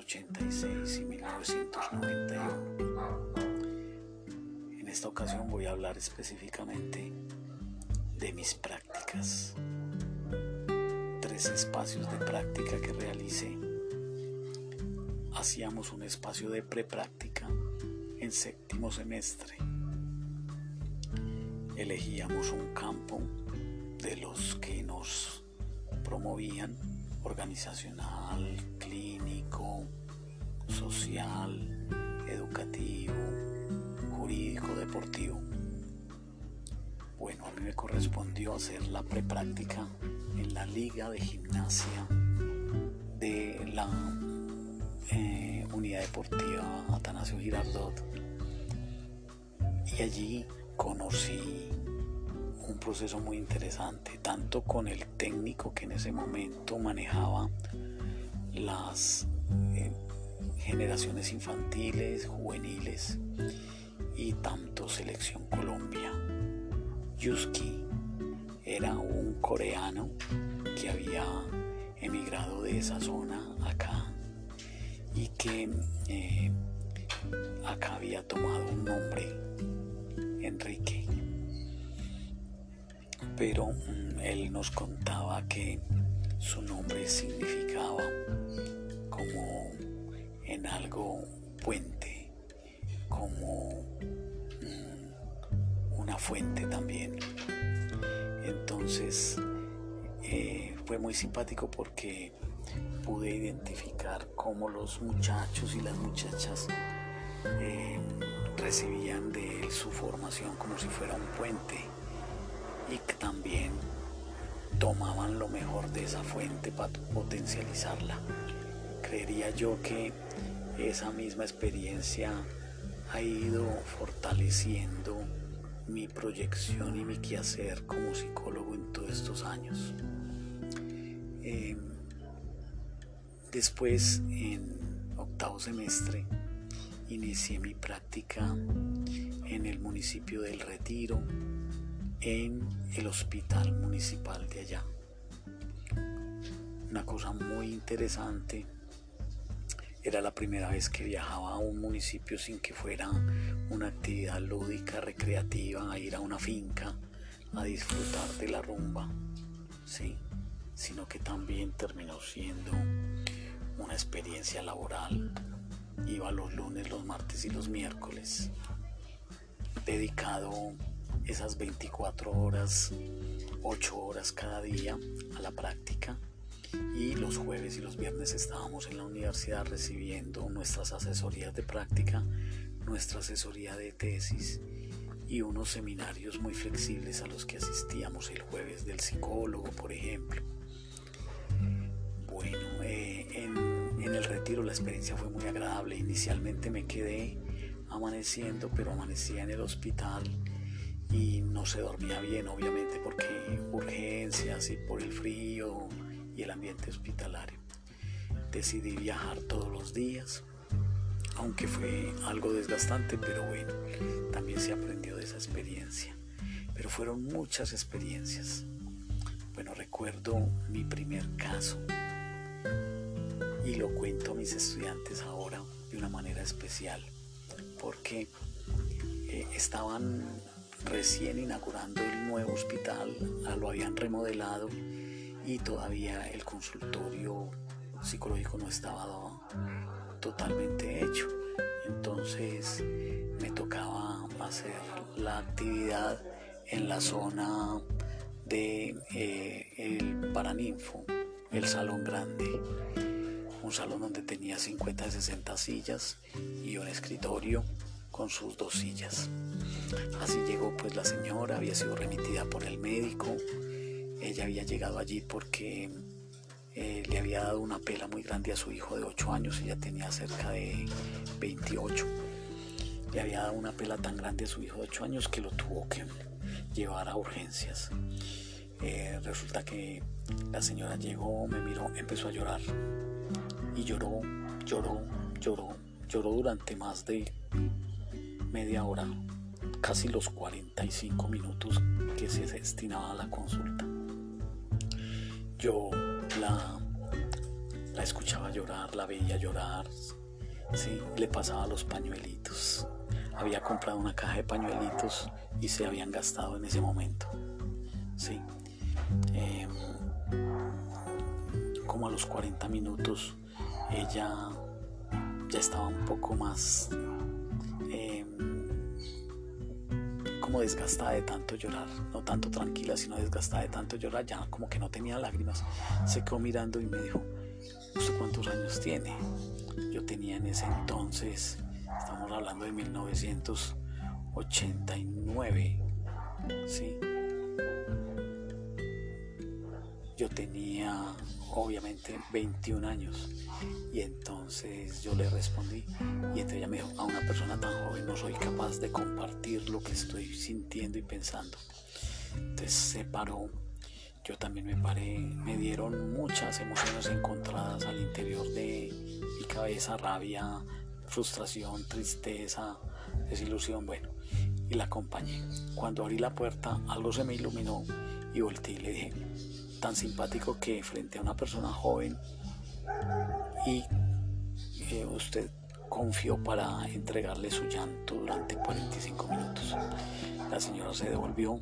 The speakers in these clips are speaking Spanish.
1986 y 1991. En esta ocasión voy a hablar específicamente de mis prácticas. Tres espacios de práctica que realicé. Hacíamos un espacio de prepráctica en séptimo semestre. Elegíamos un campo de los que nos promovían organizacional, clínico, social, educativo, jurídico, deportivo. Bueno, a mí me correspondió hacer la prepráctica en la Liga de Gimnasia de la eh, Unidad Deportiva Atanasio Girardot. Y allí conocí un proceso muy interesante, tanto con el técnico que en ese momento manejaba las eh, generaciones infantiles, juveniles y tanto Selección Colombia. Yuski era un coreano que había emigrado de esa zona acá y que eh, acá había tomado un nombre, Enrique. Pero mm, él nos contaba que su nombre significaba como en algo puente, como una fuente también. Entonces eh, fue muy simpático porque pude identificar cómo los muchachos y las muchachas eh, recibían de él su formación como si fuera un puente y que también tomaban lo mejor de esa fuente para potencializarla. Creería yo que esa misma experiencia ha ido fortaleciendo mi proyección y mi quehacer como psicólogo en todos estos años. Eh, después, en octavo semestre, inicié mi práctica en el municipio del Retiro, en el hospital municipal de allá. Una cosa muy interesante era la primera vez que viajaba a un municipio sin que fuera una actividad lúdica, recreativa, a ir a una finca, a disfrutar de la rumba, ¿sí? sino que también terminó siendo una experiencia laboral. Iba los lunes, los martes y los miércoles, dedicado esas 24 horas, 8 horas cada día a la práctica y los jueves y los viernes estábamos en la universidad recibiendo nuestras asesorías de práctica, nuestra asesoría de tesis y unos seminarios muy flexibles a los que asistíamos el jueves del psicólogo, por ejemplo. Bueno, eh, en, en el retiro la experiencia fue muy agradable. Inicialmente me quedé amaneciendo, pero amanecía en el hospital y no se dormía bien, obviamente, porque urgencias y por el frío el ambiente hospitalario. Decidí viajar todos los días, aunque fue algo desgastante, pero bueno, también se aprendió de esa experiencia. Pero fueron muchas experiencias. Bueno, recuerdo mi primer caso y lo cuento a mis estudiantes ahora de una manera especial, porque eh, estaban recién inaugurando el nuevo hospital, lo habían remodelado y todavía el consultorio psicológico no estaba totalmente hecho. Entonces me tocaba hacer la actividad en la zona de eh, el Paraninfo, el salón grande, un salón donde tenía 50 y 60 sillas y un escritorio con sus dos sillas. Así llegó pues la señora, había sido remitida por el médico, ella había llegado allí porque eh, le había dado una pela muy grande a su hijo de 8 años, ella tenía cerca de 28. Le había dado una pela tan grande a su hijo de 8 años que lo tuvo que llevar a urgencias. Eh, resulta que la señora llegó, me miró, empezó a llorar. Y lloró, lloró, lloró, lloró durante más de media hora, casi los 45 minutos que se destinaba a la consulta. Yo la, la escuchaba llorar, la veía llorar, ¿sí? le pasaba los pañuelitos. Había comprado una caja de pañuelitos y se habían gastado en ese momento. ¿sí? Em, como a los 40 minutos ella ya estaba un poco más como desgastada de tanto llorar, no tanto tranquila, sino desgastada de tanto llorar, ya como que no tenía lágrimas. Se quedó mirando y me dijo, ¿usted cuántos años tiene? Yo tenía en ese entonces, estamos hablando de 1989, ¿sí? Yo tenía obviamente 21 años y entonces yo le respondí y entonces ella me dijo, a una persona tan joven no soy capaz de compartir lo que estoy sintiendo y pensando. Entonces se paró, yo también me paré, me dieron muchas emociones encontradas al interior de mi cabeza, rabia, frustración, tristeza, desilusión, bueno, y la acompañé. Cuando abrí la puerta algo se me iluminó y volteé y le dije, tan simpático que frente a una persona joven y eh, usted confió para entregarle su llanto durante 45 minutos. La señora se devolvió,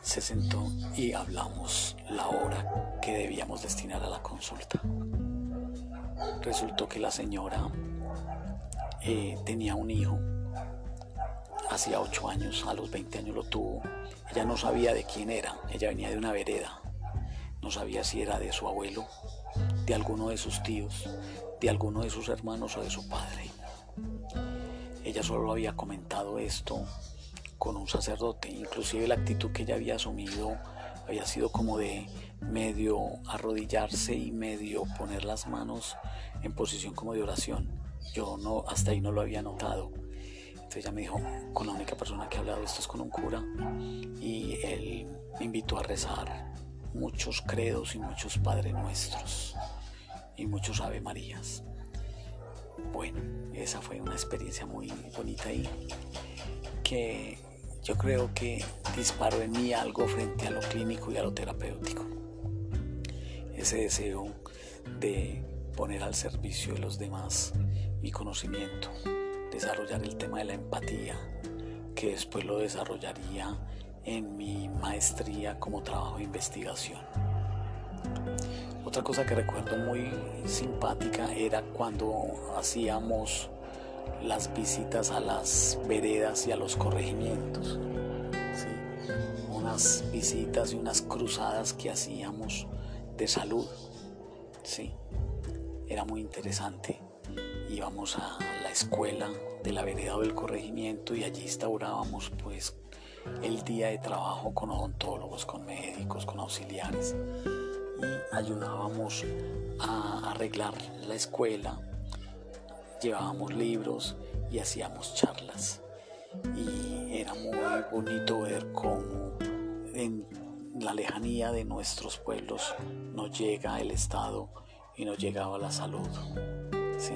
se sentó y hablamos la hora que debíamos destinar a la consulta. Resultó que la señora eh, tenía un hijo, hacía 8 años, a los 20 años lo tuvo, ella no sabía de quién era, ella venía de una vereda, no sabía si era de su abuelo, de alguno de sus tíos, de alguno de sus hermanos o de su padre. Ella solo había comentado esto con un sacerdote, inclusive la actitud que ella había asumido había sido como de medio arrodillarse y medio poner las manos en posición como de oración. Yo no hasta ahí no lo había notado ella me dijo, con la única persona que ha hablado esto es con un cura y él me invitó a rezar muchos credos y muchos Padres Nuestros y muchos Ave Marías. Bueno, esa fue una experiencia muy bonita y que yo creo que disparó en mí algo frente a lo clínico y a lo terapéutico. Ese deseo de poner al servicio de los demás mi conocimiento, desarrollar el tema de la empatía, que después lo desarrollaría en mi maestría como trabajo de investigación. Otra cosa que recuerdo muy simpática era cuando hacíamos las visitas a las veredas y a los corregimientos. Unas visitas y unas cruzadas que hacíamos de salud. ¿sí? Era muy interesante íbamos a escuela de la vereda del corregimiento y allí instaurábamos pues el día de trabajo con odontólogos, con médicos, con auxiliares. Y ayudábamos a arreglar la escuela, llevábamos libros y hacíamos charlas. Y era muy bonito ver cómo en la lejanía de nuestros pueblos nos llega el Estado y nos llegaba la salud. Sí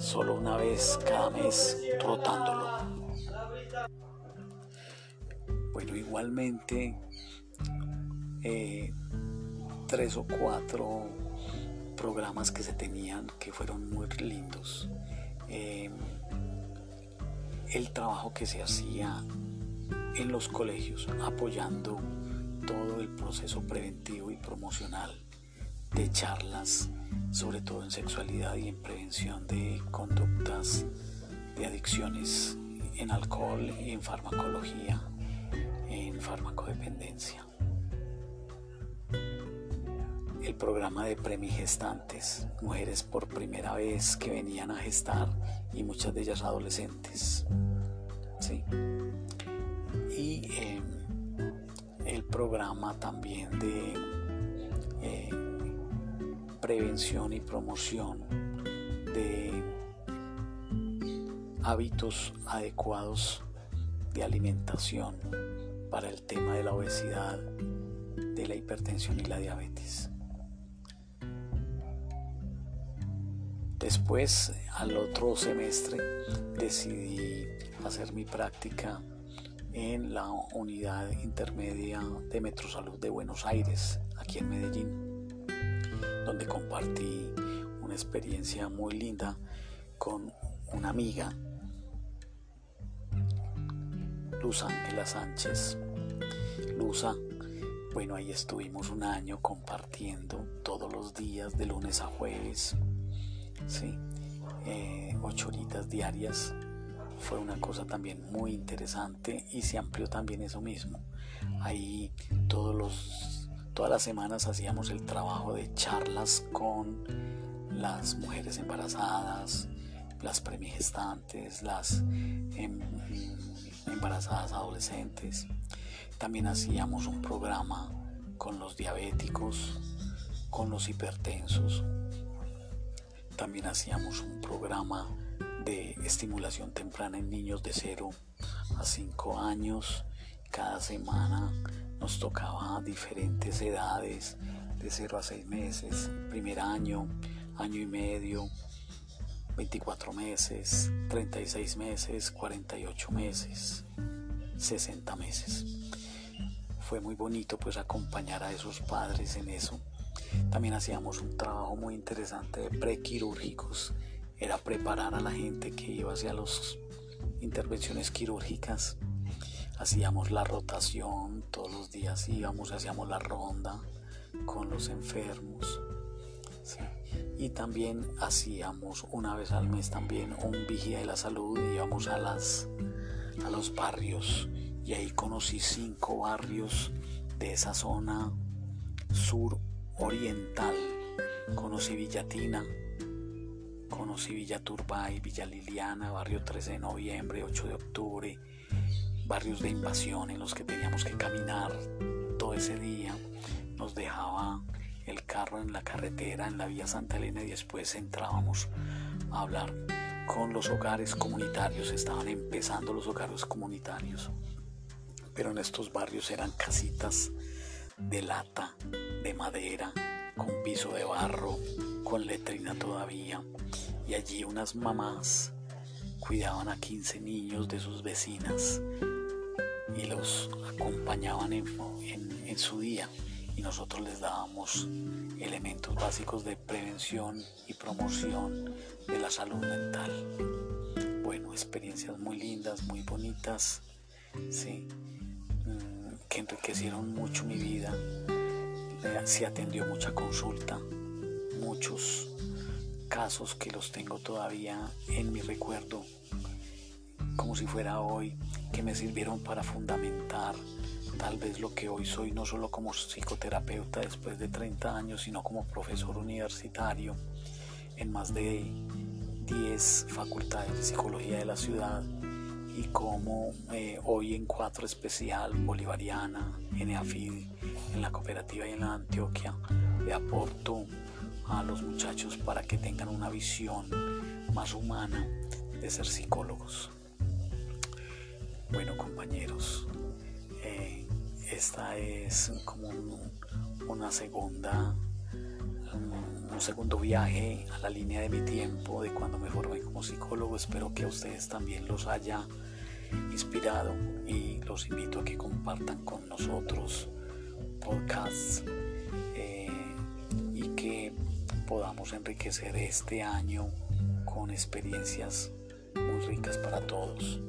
solo una vez cada mes rotándolo. Bueno, igualmente eh, tres o cuatro programas que se tenían que fueron muy lindos. Em, el trabajo que se hacía en los colegios apoyando todo el proceso preventivo y promocional de charlas sobre todo en sexualidad y en prevención de conductas de adicciones en alcohol, en farmacología, en farmacodependencia. El programa de premigestantes, mujeres por primera vez que venían a gestar y muchas de ellas adolescentes. ¿sí? Y em, el programa también de eh, prevención y promoción de hábitos adecuados de alimentación para el tema de la obesidad, de la hipertensión y la diabetes. Después, al otro semestre, decidí hacer mi práctica en la unidad intermedia de Metrosalud de Buenos Aires, aquí en Medellín, donde compartí una experiencia muy linda con una amiga, Luz Ángela Sánchez. Luza, bueno, ahí estuvimos un año compartiendo todos los días, de lunes a jueves, ¿sí? Eh, ocho horitas diarias fue una cosa también muy interesante y se amplió también eso mismo. Ahí todos los, todas las semanas hacíamos el trabajo de charlas con las mujeres embarazadas, las premigestantes, las em, embarazadas adolescentes. También hacíamos un programa con los diabéticos, con los hipertensos. También hacíamos un programa de estimulación temprana en niños de 0 a 5 años. Cada semana nos tocaba diferentes edades, de 0 a 6 meses, primer año, año y medio, 24 meses, 36 meses, 48 meses, 60 meses. Fue muy bonito pues acompañar a esos padres en eso. También hacíamos un trabajo muy interesante de prequirúrgicos era preparar a la gente que iba hacia las intervenciones quirúrgicas. Hacíamos la rotación, todos los días íbamos, hacíamos la ronda con los enfermos. Y también hacíamos una vez al mes también un vigía de la salud, íbamos a, las, a los barrios y ahí conocí cinco barrios de esa zona sur oriental. Conocí Villatina, Conocí Villa Turbay, Villa Liliana, barrio 13 de noviembre, 8 de octubre, barrios de invasión en los que teníamos que caminar todo ese día. Nos dejaba el carro en la carretera, en la vía Santa Elena y después entrábamos a hablar con los hogares comunitarios. Estaban empezando los hogares comunitarios, pero en estos barrios eran casitas de lata, de madera, con piso de barro, con letrina todavía. Y allí unas mamás cuidaban a 15 niños de sus vecinas y los acompañaban en, en, su día y nosotros les dábamos elementos básicos de prevención y promoción de la salud mental. Bueno, experiencias muy lindas, muy bonitas, sí, mm, que enriquecieron mucho mi vida. Se atendió mucha consulta, muchos casos que los tengo todavía en mi recuerdo, como si fuera hoy, que me sirvieron para fundamentar tal vez lo que hoy soy, no solo como psicoterapeuta después de 30 años, sino como profesor universitario en más de 10 facultades de psicología de la ciudad y como eh, hoy en cuatro especial bolivariana, en EAFID, en la cooperativa y en la Antioquia, le aporto a los muchachos para que tengan una visión más humana de ser psicólogos. Bueno compañeros, eh, esta es como una segunda, un, segundo viaje a la línea de mi tiempo de cuando me formé como psicólogo. Espero que a ustedes también los haya inspirado y los invito a que compartan con nosotros podcasts podamos enriquecer este año con experiencias muy ricas para todos.